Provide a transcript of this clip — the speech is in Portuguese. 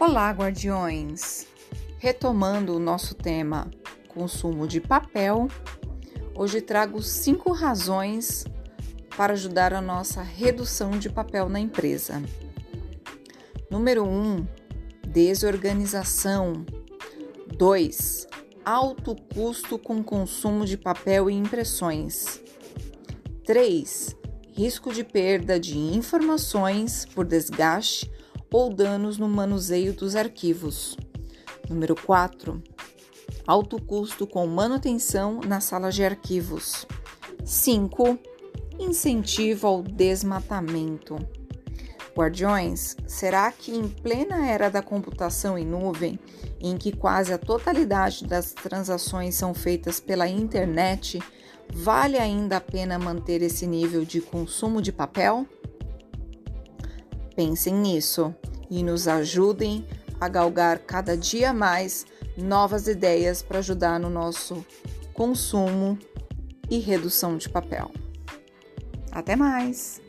Olá, guardiões! Retomando o nosso tema consumo de papel, hoje trago cinco razões para ajudar a nossa redução de papel na empresa. Número 1, um, desorganização. 2. Alto custo com consumo de papel e impressões. 3. Risco de perda de informações por desgaste ou danos no manuseio dos arquivos. Número 4. Alto custo com manutenção na sala de arquivos. 5. Incentivo ao desmatamento. Guardiões, será que em plena era da computação em nuvem, em que quase a totalidade das transações são feitas pela internet, vale ainda a pena manter esse nível de consumo de papel? Pensem nisso e nos ajudem a galgar cada dia mais novas ideias para ajudar no nosso consumo e redução de papel. Até mais!